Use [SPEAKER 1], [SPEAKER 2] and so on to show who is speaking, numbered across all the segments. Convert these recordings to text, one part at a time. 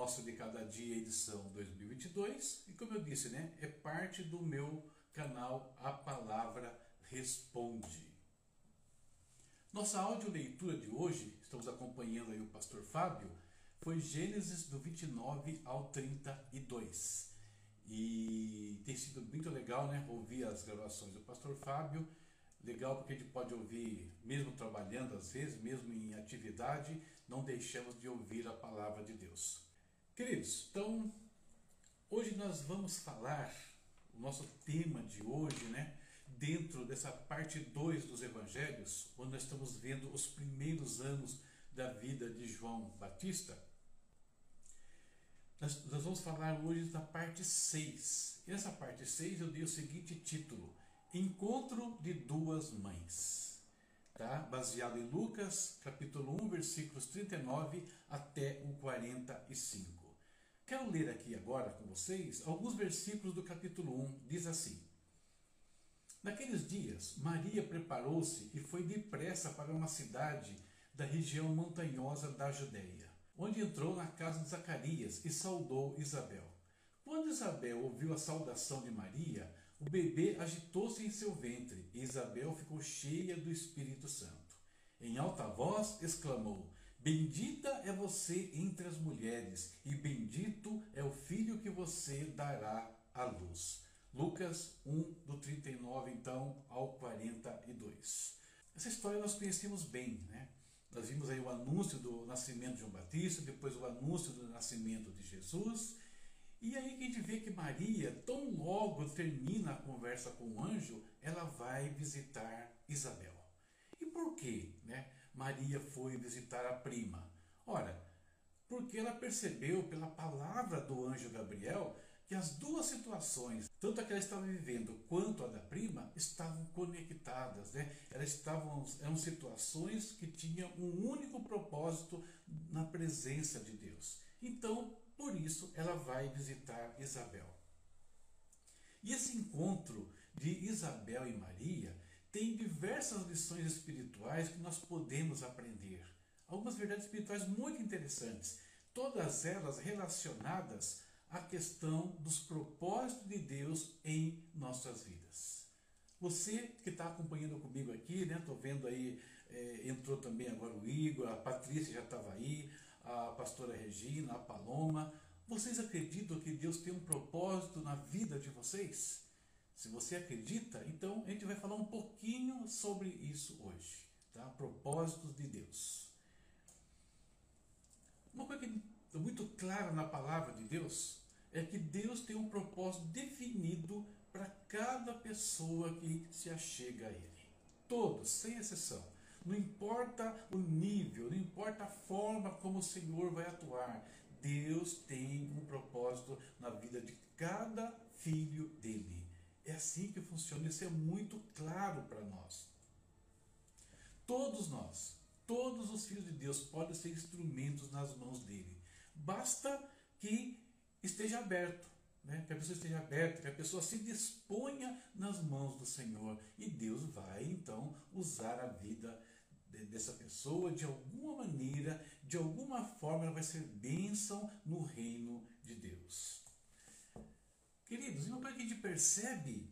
[SPEAKER 1] Nosso de Cada Dia, edição 2022. E como eu disse, né, é parte do meu canal A Palavra Responde. Nossa audioleitura de hoje, estamos acompanhando aí o pastor Fábio, foi Gênesis do 29 ao 32. E tem sido muito legal né, ouvir as gravações do pastor Fábio Legal porque a gente pode ouvir, mesmo trabalhando às vezes, mesmo em atividade, não deixamos de ouvir a palavra de Deus. Queridos, então, hoje nós vamos falar, o nosso tema de hoje, né, dentro dessa parte 2 dos evangelhos, onde nós estamos vendo os primeiros anos da vida de João Batista. Nós, nós vamos falar hoje da parte 6. E nessa parte 6 eu dei o seguinte título: Encontro de duas mães, tá? Baseado em Lucas, capítulo 1, versículos 39 até o 45. Quero ler aqui agora com vocês alguns versículos do capítulo 1. Diz assim: Naqueles dias, Maria preparou-se e foi depressa para uma cidade da região montanhosa da Judéia, onde entrou na casa de Zacarias e saudou Isabel. Quando Isabel ouviu a saudação de Maria, o bebê agitou-se em seu ventre e Isabel ficou cheia do Espírito Santo. Em alta voz exclamou: Bendita é você entre as mulheres, e bendito é o filho que você dará à luz. Lucas 1, do 39 então ao 42. Essa história nós conhecemos bem, né? Nós vimos aí o anúncio do nascimento de João Batista, depois o anúncio do nascimento de Jesus e aí que a gente vê que Maria, tão logo termina a conversa com o anjo, ela vai visitar Isabel. E por que né, Maria foi visitar a prima? Ora, porque ela percebeu pela palavra do anjo Gabriel que as duas situações, tanto a que ela estava vivendo quanto a da prima, estavam conectadas. Né? Elas estavam, eram situações que tinham um único propósito na presença de Deus. Então, por isso, ela vai visitar Isabel. E esse encontro de Isabel e Maria tem diversas lições espirituais que nós podemos aprender. Algumas verdades espirituais muito interessantes, todas elas relacionadas a questão dos propósitos de Deus em nossas vidas. Você que está acompanhando comigo aqui, né? Estou vendo aí, é, entrou também agora o Igor, a Patrícia já estava aí, a pastora Regina, a Paloma. Vocês acreditam que Deus tem um propósito na vida de vocês? Se você acredita, então a gente vai falar um pouquinho sobre isso hoje, tá? Propósitos de Deus. Uma coisa que é muito clara na palavra de Deus é que Deus tem um propósito definido para cada pessoa que se achega a Ele. Todos, sem exceção. Não importa o nível, não importa a forma como o Senhor vai atuar, Deus tem um propósito na vida de cada filho dele. É assim que funciona, isso é muito claro para nós. Todos nós, todos os filhos de Deus podem ser instrumentos nas mãos dele. Basta que esteja aberto, né? que a pessoa esteja aberta, que a pessoa se disponha nas mãos do Senhor e Deus vai então usar a vida dessa pessoa de alguma maneira, de alguma forma, ela vai ser bênção no reino de Deus. Queridos, e uma coisa que a gente percebe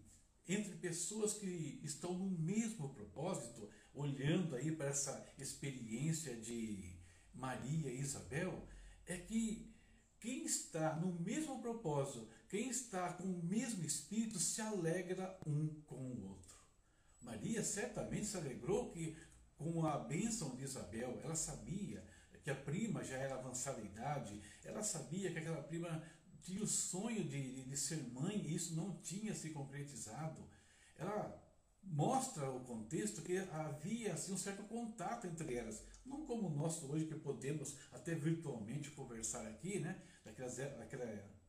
[SPEAKER 1] entre pessoas que estão no mesmo propósito, olhando aí para essa experiência de Maria e Isabel, é que quem está no mesmo propósito, quem está com o mesmo espírito, se alegra um com o outro. Maria certamente se alegrou que com a bênção de Isabel, ela sabia que a prima já era avançada em idade, ela sabia que aquela prima tinha o sonho de, de ser mãe e isso não tinha se concretizado. Ela mostra o contexto que havia assim, um certo contato entre elas. Não como o nosso hoje, que podemos até virtualmente conversar aqui, né? Daquelas, daquela,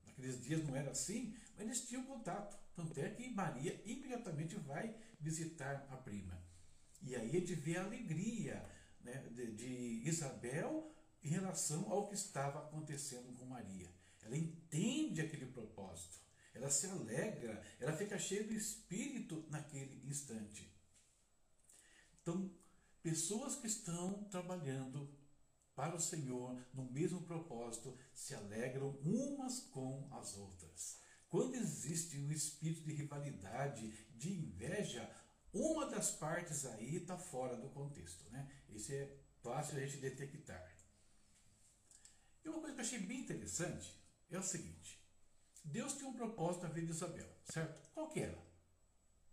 [SPEAKER 1] naqueles dias não era assim, mas eles tinham contato. Tanto é que Maria imediatamente vai visitar a prima. E aí a gente vê a alegria né, de, de Isabel em relação ao que estava acontecendo com Maria. Ela entende aquele propósito ela se alegra, ela fica cheia do espírito naquele instante. Então, pessoas que estão trabalhando para o Senhor, no mesmo propósito, se alegram umas com as outras. Quando existe um espírito de rivalidade, de inveja, uma das partes aí está fora do contexto. Né? Isso é fácil a gente detectar. E uma coisa que eu achei bem interessante é o seguinte: Deus tem um propósito na vida de Isabel, certo? Qual que era?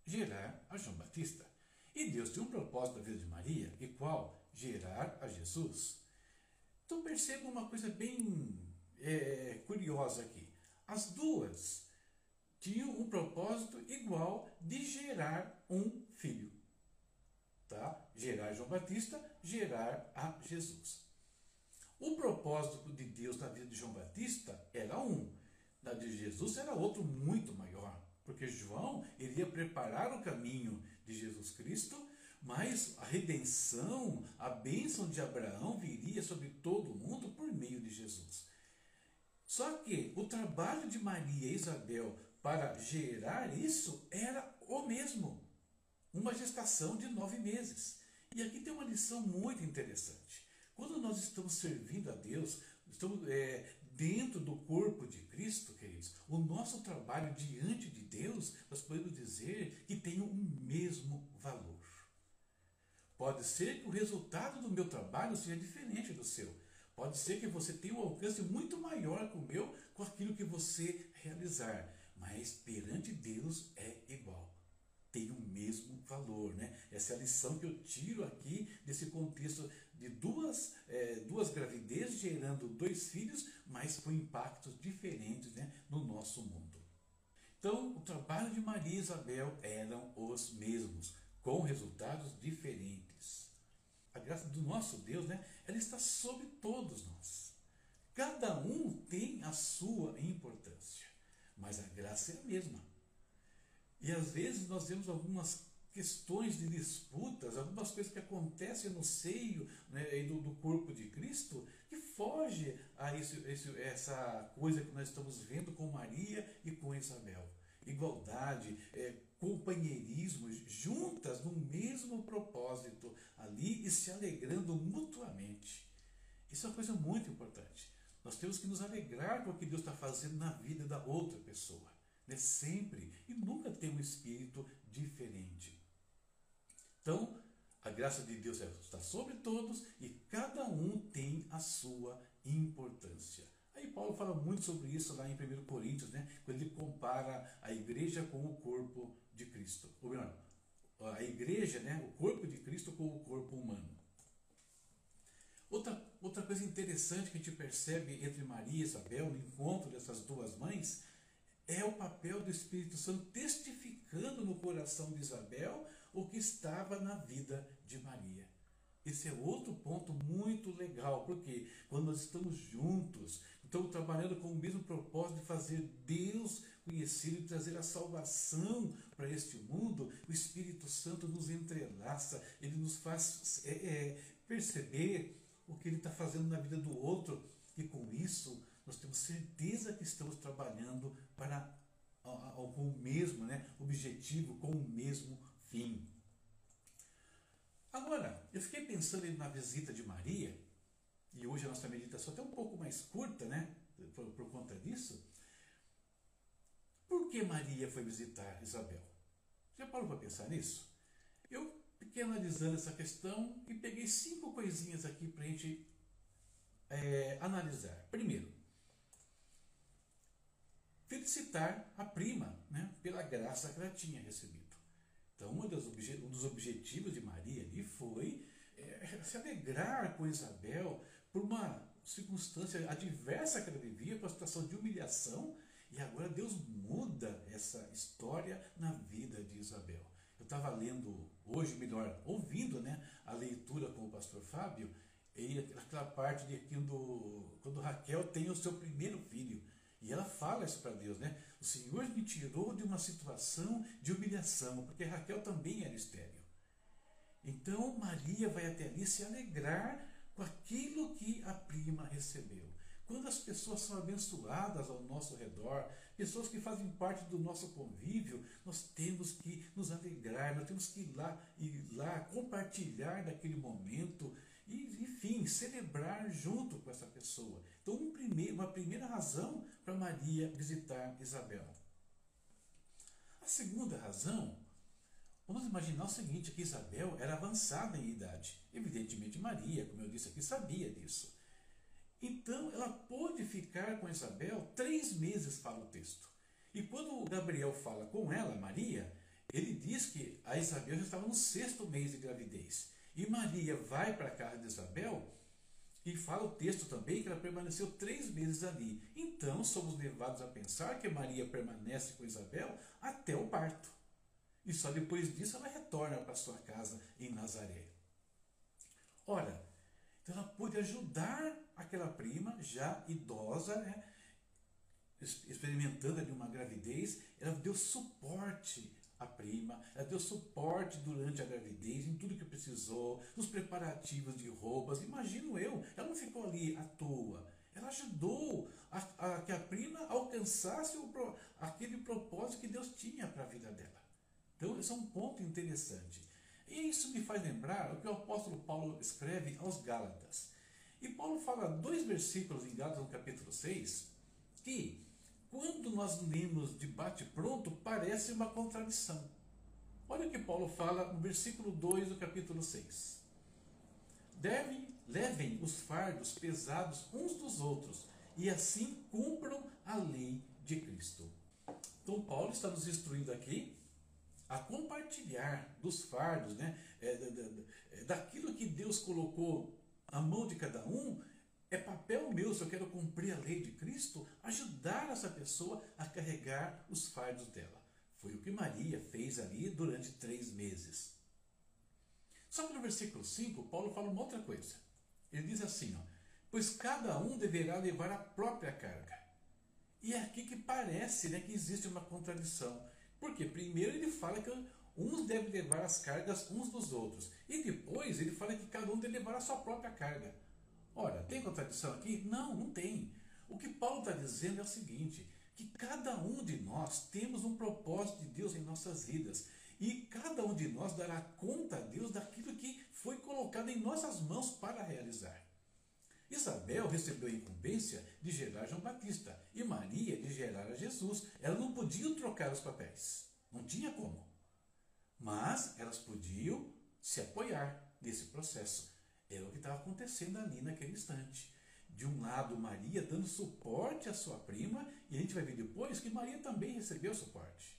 [SPEAKER 1] Gerar a João Batista. E Deus tem um propósito na vida de Maria, e qual? Gerar a Jesus. Então perceba uma coisa bem é, curiosa aqui. As duas tinham um propósito igual de gerar um filho. Tá? Gerar João Batista, gerar a Jesus. O propósito de Deus na vida de João Batista era um, na de Jesus era outro muito maior, porque João iria preparar o caminho de Jesus Cristo, mas a redenção, a bênção de Abraão viria sobre todo mundo por meio de Jesus. Só que o trabalho de Maria e Isabel para gerar isso era o mesmo. Uma gestação de nove meses. E aqui tem uma lição muito interessante. Quando nós estamos servindo a Deus, estamos é, dentro do corpo de Cristo, queridos, o nosso trabalho diante de Deus, nós podemos dizer que tem o mesmo valor. Pode ser que o resultado do meu trabalho seja diferente do seu. Pode ser que você tenha um alcance muito maior que o meu com aquilo que você realizar mas perante Deus é igual. Tem o mesmo valor, né? Essa é a lição que eu tiro aqui desse contexto de duas, é, duas gravidezes gerando dois filhos, mas com impactos diferentes né, no nosso mundo. Então, o trabalho de Maria e Isabel eram os mesmos, com resultados diferentes. A graça do nosso Deus, né, ela está sobre todos nós. Cada um tem a sua importância mas a graça é a mesma. E às vezes nós vemos algumas questões de disputas, algumas coisas que acontecem no seio né, do, do, corpo de Cristo, que foge a esse, esse, essa coisa que nós estamos vendo com Maria e com Isabel. Igualdade, é, companheirismo, juntas no mesmo propósito ali e se alegrando mutuamente. Isso é uma coisa muito importante. Nós temos que nos alegrar com o que Deus está fazendo na vida da outra pessoa. Né? Sempre. E nunca ter um espírito diferente. Então, a graça de Deus está sobre todos e cada um tem a sua importância. Aí Paulo fala muito sobre isso lá em 1 Coríntios, né? quando ele compara a igreja com o corpo de Cristo. Ou melhor, a igreja, né? o corpo de Cristo com o corpo humano. Outra, outra coisa interessante que a gente percebe entre Maria e Isabel, no encontro dessas duas mães, é o papel do Espírito Santo testificando no coração de Isabel o que estava na vida de Maria. Esse é outro ponto muito legal, porque quando nós estamos juntos, estamos trabalhando com o mesmo propósito de fazer Deus conhecido e trazer a salvação para este mundo, o Espírito Santo nos entrelaça, ele nos faz é, é, perceber o que ele está fazendo na vida do outro, e com isso nós temos certeza que estamos trabalhando para o mesmo né, objetivo, com o mesmo fim. Agora, eu fiquei pensando na visita de Maria, e hoje a nossa meditação é até um pouco mais curta, né, por, por conta disso. Por que Maria foi visitar Isabel? Já parou para pensar nisso? Eu fiquei analisando essa questão e peguei cinco coisinhas aqui para a gente é, analisar. Primeiro, felicitar a prima né, pela graça que ela tinha recebido. Então, um dos, objetivos de Maria ali foi é, se alegrar com Isabel por uma circunstância adversa que ela vivia, por uma situação de humilhação, e agora Deus muda essa história na vida de Isabel. Eu estava lendo hoje, melhor, ouvindo né, a leitura com o pastor Fábio, e aquela parte de quando, quando Raquel tem o seu primeiro filho. E ela fala isso para Deus, né? O Senhor me tirou de uma situação de humilhação, porque Raquel também era estéreo. Então Maria vai até ali se alegrar com aquilo que a prima recebeu. Quando as pessoas são abençoadas ao nosso redor, pessoas que fazem parte do nosso convívio, nós temos que nos alegrar, nós temos que ir lá, ir lá compartilhar daquele momento e, enfim, celebrar junto com essa pessoa. Então, um uma primeira razão para Maria visitar Isabel. A segunda razão, vamos imaginar o seguinte, que Isabel era avançada em idade. Evidentemente Maria, como eu disse aqui, sabia disso. Então ela pôde ficar com Isabel três meses, fala o texto. E quando Gabriel fala com ela, Maria, ele diz que a Isabel já estava no sexto mês de gravidez. E Maria vai para a casa de Isabel e fala o texto também que ela permaneceu três meses ali. Então somos levados a pensar que Maria permanece com Isabel até o parto. E só depois disso ela retorna para sua casa em Nazaré. Ora, então ela pôde ajudar aquela prima já idosa, né, experimentando ali uma gravidez, ela deu suporte a prima, ela deu suporte durante a gravidez, em tudo que precisou, nos preparativos de roupas. Imagino eu, ela não ficou ali à toa. Ela ajudou a, a que a prima alcançasse o, aquele propósito que Deus tinha para a vida dela. Então, esse é um ponto interessante. E isso me faz lembrar o que o apóstolo Paulo escreve aos Gálatas. E Paulo fala dois versículos em Gálatas, no capítulo 6, que quando nós lemos de bate-pronto, parece uma contradição. Olha o que Paulo fala no versículo 2 do capítulo 6. Devem, levem os fardos pesados uns dos outros, e assim cumpram a lei de Cristo. Então, Paulo está nos instruindo aqui a compartilhar dos fardos, né? É, é, daquilo que Deus colocou à mão de cada um é papel meu, se eu quero cumprir a lei de Cristo, ajudar essa pessoa a carregar os fardos dela. Foi o que Maria fez ali durante três meses. Só que no versículo 5, Paulo fala uma outra coisa. Ele diz assim: ó, Pois cada um deverá levar a própria carga. E é aqui que parece né, que existe uma contradição. Porque primeiro ele fala que uns devem levar as cargas uns dos outros. E depois ele fala que cada um deve levar a sua própria carga. Ora, tem contradição aqui? Não, não tem. O que Paulo está dizendo é o seguinte: que cada um de nós temos um propósito de Deus em nossas vidas. E cada um de nós dará conta a Deus daquilo que foi colocado em nossas mãos para realizar. Isabel recebeu a incumbência de gerar João Batista e Maria de gerar a Jesus. Elas não podiam trocar os papéis. Não tinha como. Mas elas podiam se apoiar nesse processo. Era o que estava acontecendo ali naquele instante. De um lado, Maria dando suporte à sua prima, e a gente vai ver depois que Maria também recebeu suporte.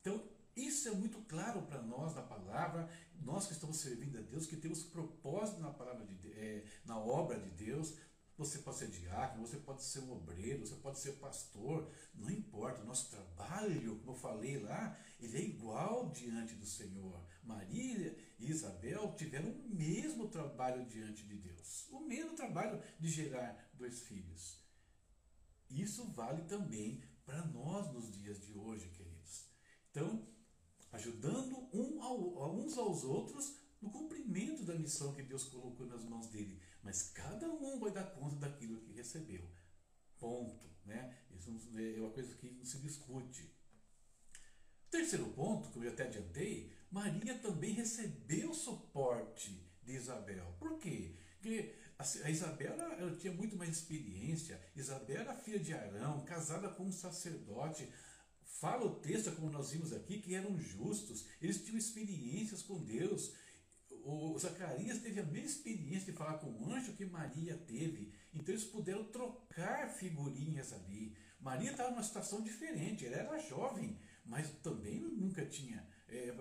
[SPEAKER 1] Então, isso é muito claro para nós na palavra, nós que estamos servindo a Deus, que temos propósito na palavra de é, na obra de Deus. Você pode ser diácono, você pode ser um obreiro, você pode ser pastor, não importa. O nosso trabalho, como eu falei lá, ele é igual diante do Senhor. Maria e Isabel tiveram o mesmo trabalho diante de Deus, o mesmo trabalho de gerar dois filhos. Isso vale também para nós nos dias de hoje, queridos. Então, ajudando um ao, uns aos outros no cumprimento da missão que Deus colocou nas mãos dele. Mas cada um vai dar conta daquilo que recebeu. Ponto. Né? Isso é uma coisa que não se discute. Terceiro ponto, que eu até adiantei, Maria também recebeu suporte de Isabel. Por quê? Porque a Isabel ela tinha muito mais experiência. Isabel era filha de Arão, casada com um sacerdote. Fala o texto, como nós vimos aqui, que eram justos, eles tinham experiências com Deus. O Zacarias teve a mesma experiência de falar com o anjo que Maria teve. Então eles puderam trocar figurinhas ali. Maria estava numa situação diferente, ela era jovem, mas também nunca tinha é,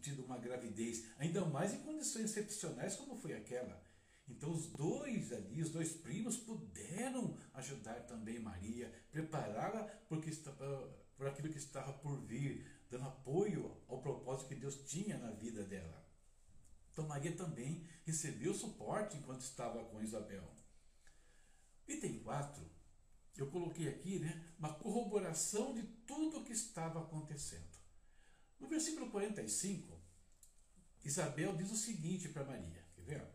[SPEAKER 1] tido uma gravidez, ainda mais em condições excepcionais como foi aquela. Então os dois ali, os dois primos, puderam ajudar também Maria, prepará-la por aquilo que estava por vir, dando apoio ao propósito que Deus tinha na vida dela. Então Maria também recebeu suporte enquanto estava com Isabel. Item 4, eu coloquei aqui né, uma corroboração de tudo o que estava acontecendo. No versículo 45, Isabel diz o seguinte para Maria: quer ver?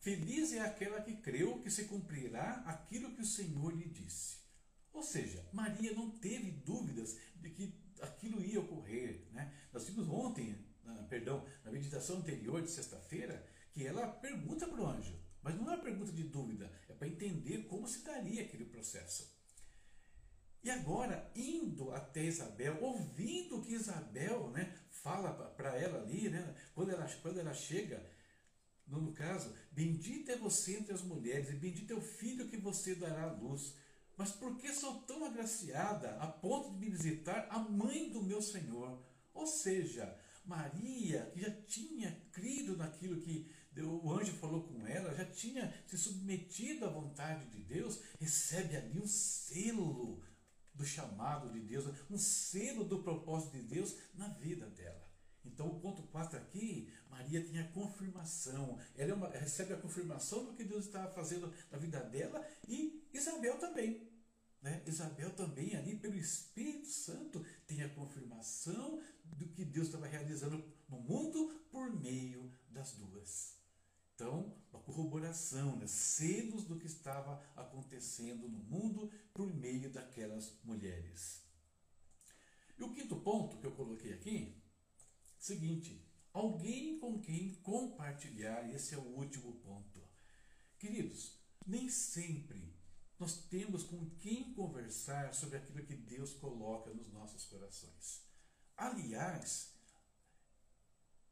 [SPEAKER 1] Feliz é aquela que creu que se cumprirá aquilo que o Senhor lhe disse. Ou seja, Maria não teve dúvidas de que aquilo ia ocorrer. Né? Nós vimos ontem, na, perdão, meditação anterior de sexta-feira, que ela pergunta para o anjo, mas não é uma pergunta de dúvida, é para entender como se daria aquele processo. E agora, indo até Isabel, ouvindo que Isabel né, fala para ela ali, né, quando, ela, quando ela chega, no caso, bendita é você entre as mulheres, e bendito é o filho que você dará à luz. Mas por que sou tão agraciada a ponto de me visitar a mãe do meu Senhor? Ou seja, Maria, que já tinha crido naquilo que o anjo falou com ela, já tinha se submetido à vontade de Deus, recebe ali um selo do chamado de Deus, um selo do propósito de Deus na vida dela. Então, o ponto 4 aqui, Maria tem a confirmação. Ela é uma, recebe a confirmação do que Deus estava fazendo na vida dela e Isabel também. Né? Isabel também, ali pelo Espírito Santo, tem a confirmação do que Deus estava realizando no mundo por meio das duas. Então, uma corroboração, né? selos do que estava acontecendo no mundo por meio daquelas mulheres. E o quinto ponto que eu coloquei aqui, seguinte, alguém com quem compartilhar, esse é o último ponto. Queridos, nem sempre nós temos com quem conversar sobre aquilo que Deus coloca nos nossos corações. Aliás,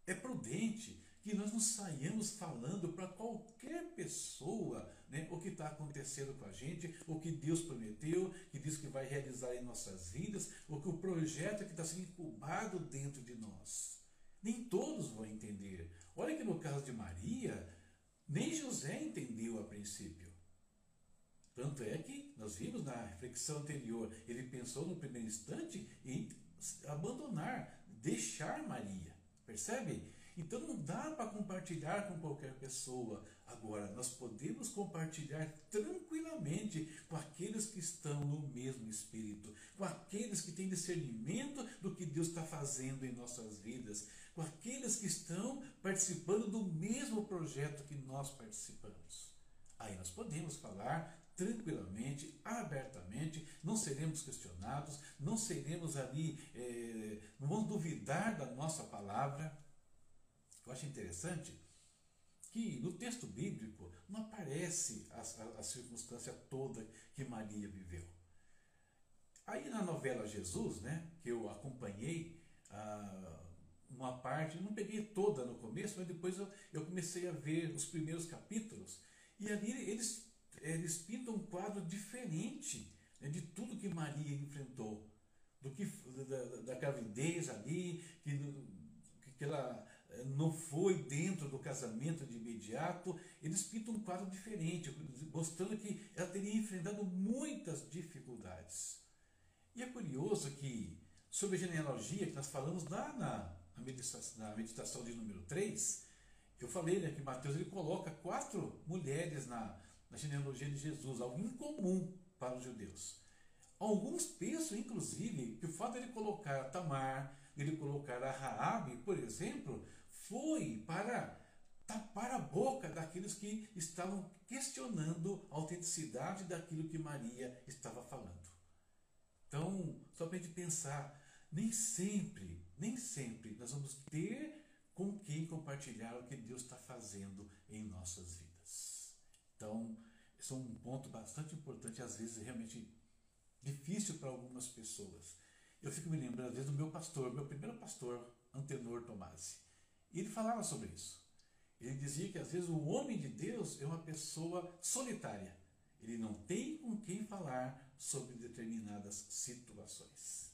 [SPEAKER 1] é prudente que nós não saiamos falando para qualquer pessoa né, o que está acontecendo com a gente, o que Deus prometeu, que diz que vai realizar em nossas vidas, o que o projeto que está sendo incubado dentro de nós. Nem todos vão entender. Olha que no caso de Maria, nem José entendeu a princípio. Tanto é que nós vimos na reflexão anterior, ele pensou no primeiro instante em abandonar, deixar Maria. Percebe? Então não dá para compartilhar com qualquer pessoa. Agora, nós podemos compartilhar tranquilamente com aqueles que estão no mesmo espírito, com aqueles que têm discernimento do que Deus está fazendo em nossas vidas, com aqueles que estão participando do mesmo projeto que nós participamos. Aí nós podemos falar tranquilamente, abertamente, não seremos questionados, não seremos ali, é, não vamos duvidar da nossa palavra. Eu acho interessante que no texto bíblico não aparece a, a, a circunstância toda que Maria viveu. Aí na novela Jesus, né, que eu acompanhei ah, uma parte, não peguei toda no começo, mas depois eu, eu comecei a ver os primeiros capítulos, e ali eles eles pintam um quadro diferente né, de tudo que Maria enfrentou, do que da, da gravidez ali, que, que ela eh, não foi dentro do casamento de imediato, eles pintam um quadro diferente, mostrando que ela teria enfrentado muitas dificuldades. E é curioso que, sobre a genealogia que nós falamos lá na, na, meditação, na meditação de número 3, eu falei né, que Mateus ele coloca quatro mulheres na, na genealogia de Jesus, algo incomum para os judeus. Alguns pensam, inclusive, que o fato de ele colocar Tamar, ele colocar a Raabe, por exemplo, foi para tapar a boca daqueles que estavam questionando a autenticidade daquilo que Maria estava falando. Então, só para a gente pensar, nem sempre, nem sempre nós vamos ter com quem compartilhar o que Deus está fazendo em nossas vidas. Então, isso é um ponto bastante importante, às vezes realmente difícil para algumas pessoas. Eu fico me lembrando, às vezes, do meu pastor, meu primeiro pastor, Antenor Tomasi. E ele falava sobre isso. Ele dizia que, às vezes, o homem de Deus é uma pessoa solitária. Ele não tem com quem falar sobre determinadas situações.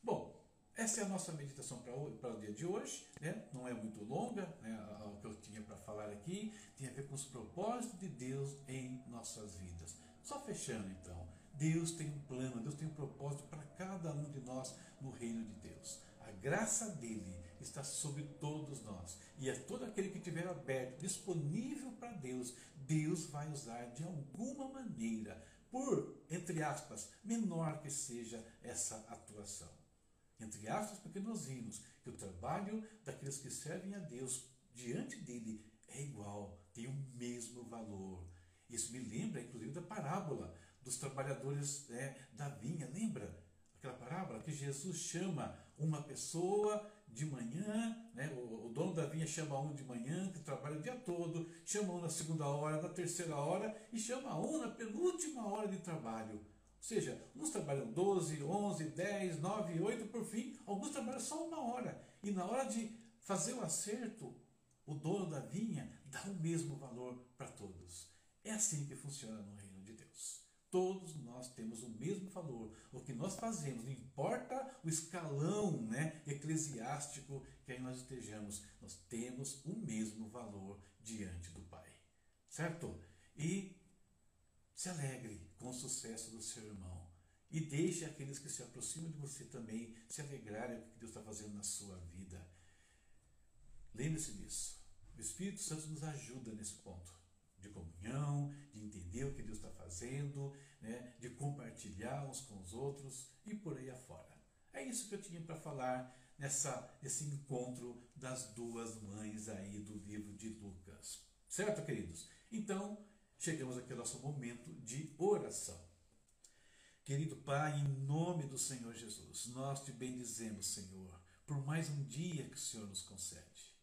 [SPEAKER 1] Bom, essa é a nossa meditação para o, dia de hoje, né? não é muito longa, né? o que eu tinha para falar aqui tem a ver com os propósitos de Deus em nossas vidas. Só fechando então, Deus tem um plano, Deus tem um propósito para cada um de nós no reino de Deus. A graça dele está sobre todos nós. E é todo aquele que estiver aberto, disponível para Deus, Deus vai usar de alguma maneira, por, entre aspas, menor que seja essa atuação entre aspas, vimos que o trabalho daqueles que servem a Deus diante dele é igual, tem o mesmo valor. Isso me lembra, inclusive, da parábola dos trabalhadores né, da vinha. Lembra aquela parábola que Jesus chama uma pessoa de manhã, né, o, o, dono da vinha chama um de manhã, que trabalha o dia todo, chama um na segunda hora, na terceira hora e chama um na penúltima hora de trabalho. Ou seja, uns trabalham 12, 11, 10, 9, 8, por fim, alguns trabalham só uma hora. E na hora de fazer o acerto, o dono da vinha dá o mesmo valor para todos. É assim que funciona no reino de Deus. Todos nós temos o mesmo valor. O que nós fazemos, não importa o escalão né, eclesiástico que aí nós estejamos, nós temos o mesmo valor diante do Pai. Certo? E se alegre com o sucesso do seu irmão. E deixe aqueles que se aproximam de você também se alegrarem com o que Deus está fazendo na sua vida. Lembre-se disso. O Espírito Santo nos ajuda nesse ponto de comunhão, de entender o que Deus está fazendo, né, de compartilhar uns com os outros e por aí afora. É isso que eu tinha para falar nessa, nesse encontro das duas mães aí do livro de Lucas. Certo, queridos? Então, chegamos aqui ao nosso momento de oração. Querido Pai, em nome do Senhor Jesus, nós te bendizemos, Senhor, por mais um dia que o Senhor nos concede.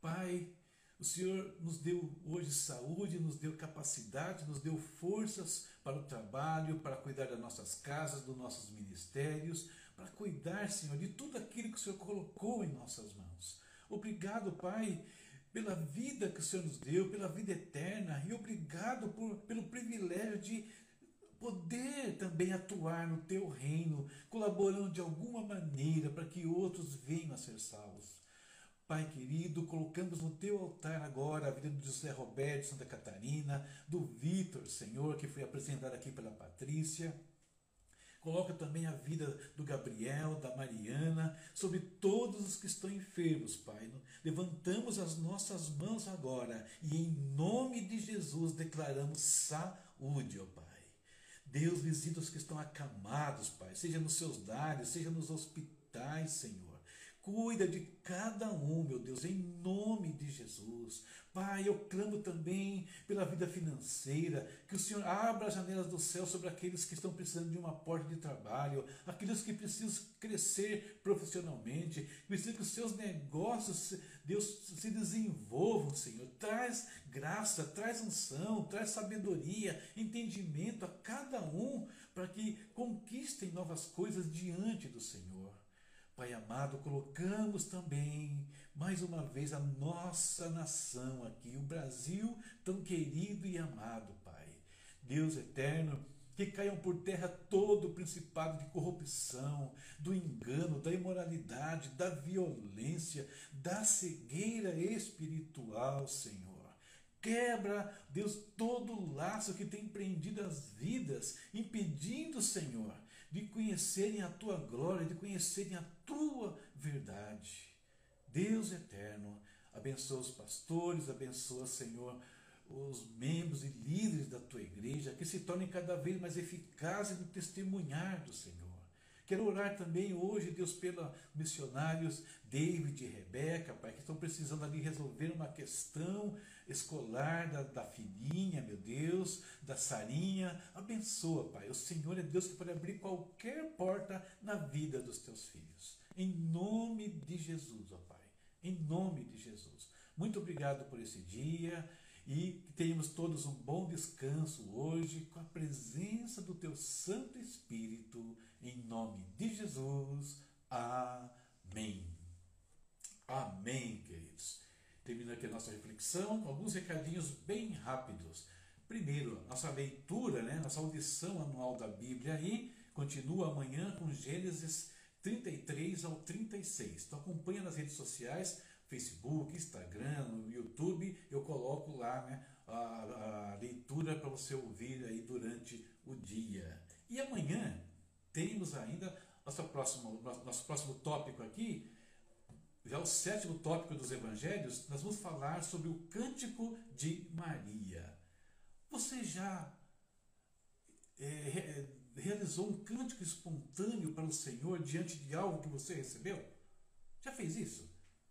[SPEAKER 1] Pai, o Senhor nos deu hoje saúde, nos deu capacidade, nos deu forças para o trabalho, para cuidar das nossas casas, dos nossos ministérios, para cuidar, Senhor, de tudo aquilo que o Senhor colocou em nossas mãos. Obrigado, Pai, pela vida que o Senhor nos deu, pela vida eterna, e obrigado por, pelo privilégio de poder também atuar no teu reino, colaborando de alguma maneira para que outros venham a ser salvos. Pai querido, colocamos no teu altar agora a vida do José Roberto Santa Catarina, do Vitor, Senhor, que foi apresentado aqui pela Patrícia. Coloca também a vida do Gabriel, da Mariana, sobre todos os que estão enfermos, Pai. Levantamos as nossas mãos agora e, em nome de Jesus, declaramos saúde, ó Pai. Deus visita os que estão acamados, Pai, seja nos seus lares, seja nos hospitais, Senhor. Cuida de cada um, meu Deus, em nome de Jesus. Pai, eu clamo também pela vida financeira, que o Senhor abra as janelas do céu sobre aqueles que estão precisando de uma porta de trabalho, aqueles que precisam crescer profissionalmente, que os seus negócios, Deus, se desenvolvam, Senhor. Traz graça, traz unção, traz sabedoria, entendimento a cada um, para que conquistem novas coisas diante do Senhor. Pai amado, colocamos também mais uma vez a nossa nação aqui, o Brasil tão querido e amado, Pai. Deus eterno, que caiam por terra todo o principado de corrupção, do engano, da imoralidade, da violência, da cegueira espiritual, Senhor. Quebra, Deus, todo o laço que tem prendido as vidas, impedindo, Senhor, de conhecerem a tua glória, de conhecerem a tua verdade. Deus eterno, abençoa os pastores, abençoa, Senhor, os membros e líderes da tua igreja, que se tornem cada vez mais eficazes no testemunhar do Senhor. Quero orar também hoje, Deus, pelos missionários David e Rebeca, Pai, que estão precisando ali resolver uma questão escolar da, da filhinha, meu Deus, da Sarinha. Abençoa, Pai. O Senhor é Deus que pode abrir qualquer porta na vida dos teus filhos. Em nome de Jesus, ó Pai. Em nome de Jesus. Muito obrigado por esse dia e que tenhamos todos um bom descanso hoje com a presença do Teu Santo Espírito, em nome de Jesus. Amém. Amém, queridos. Termina aqui a nossa reflexão com alguns recadinhos bem rápidos. Primeiro, nossa leitura, né, nossa audição anual da Bíblia aí, continua amanhã com Gênesis 33 ao 36. Então acompanha nas redes sociais, Facebook, Instagram, YouTube, eu coloco lá né, a, a leitura para você ouvir aí durante o dia. E amanhã temos ainda nosso próximo, nosso próximo tópico aqui, já o sétimo tópico dos evangelhos, nós vamos falar sobre o cântico de Maria. Você já é, realizou um cântico espontâneo para o Senhor diante de algo que você recebeu? Já fez isso?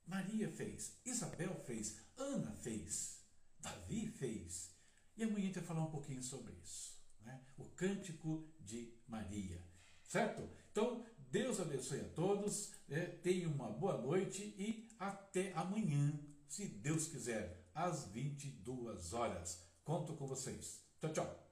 [SPEAKER 1] Maria fez, Isabel fez, Ana fez, Davi fez. E amanhã a gente vai falar um pouquinho sobre isso. Né? O cântico de Maria. Certo? Então, Deus abençoe a todos, né? tenha uma boa noite e até amanhã, se Deus quiser. às 22 horas. Conto com vocês. Tchau, tchau.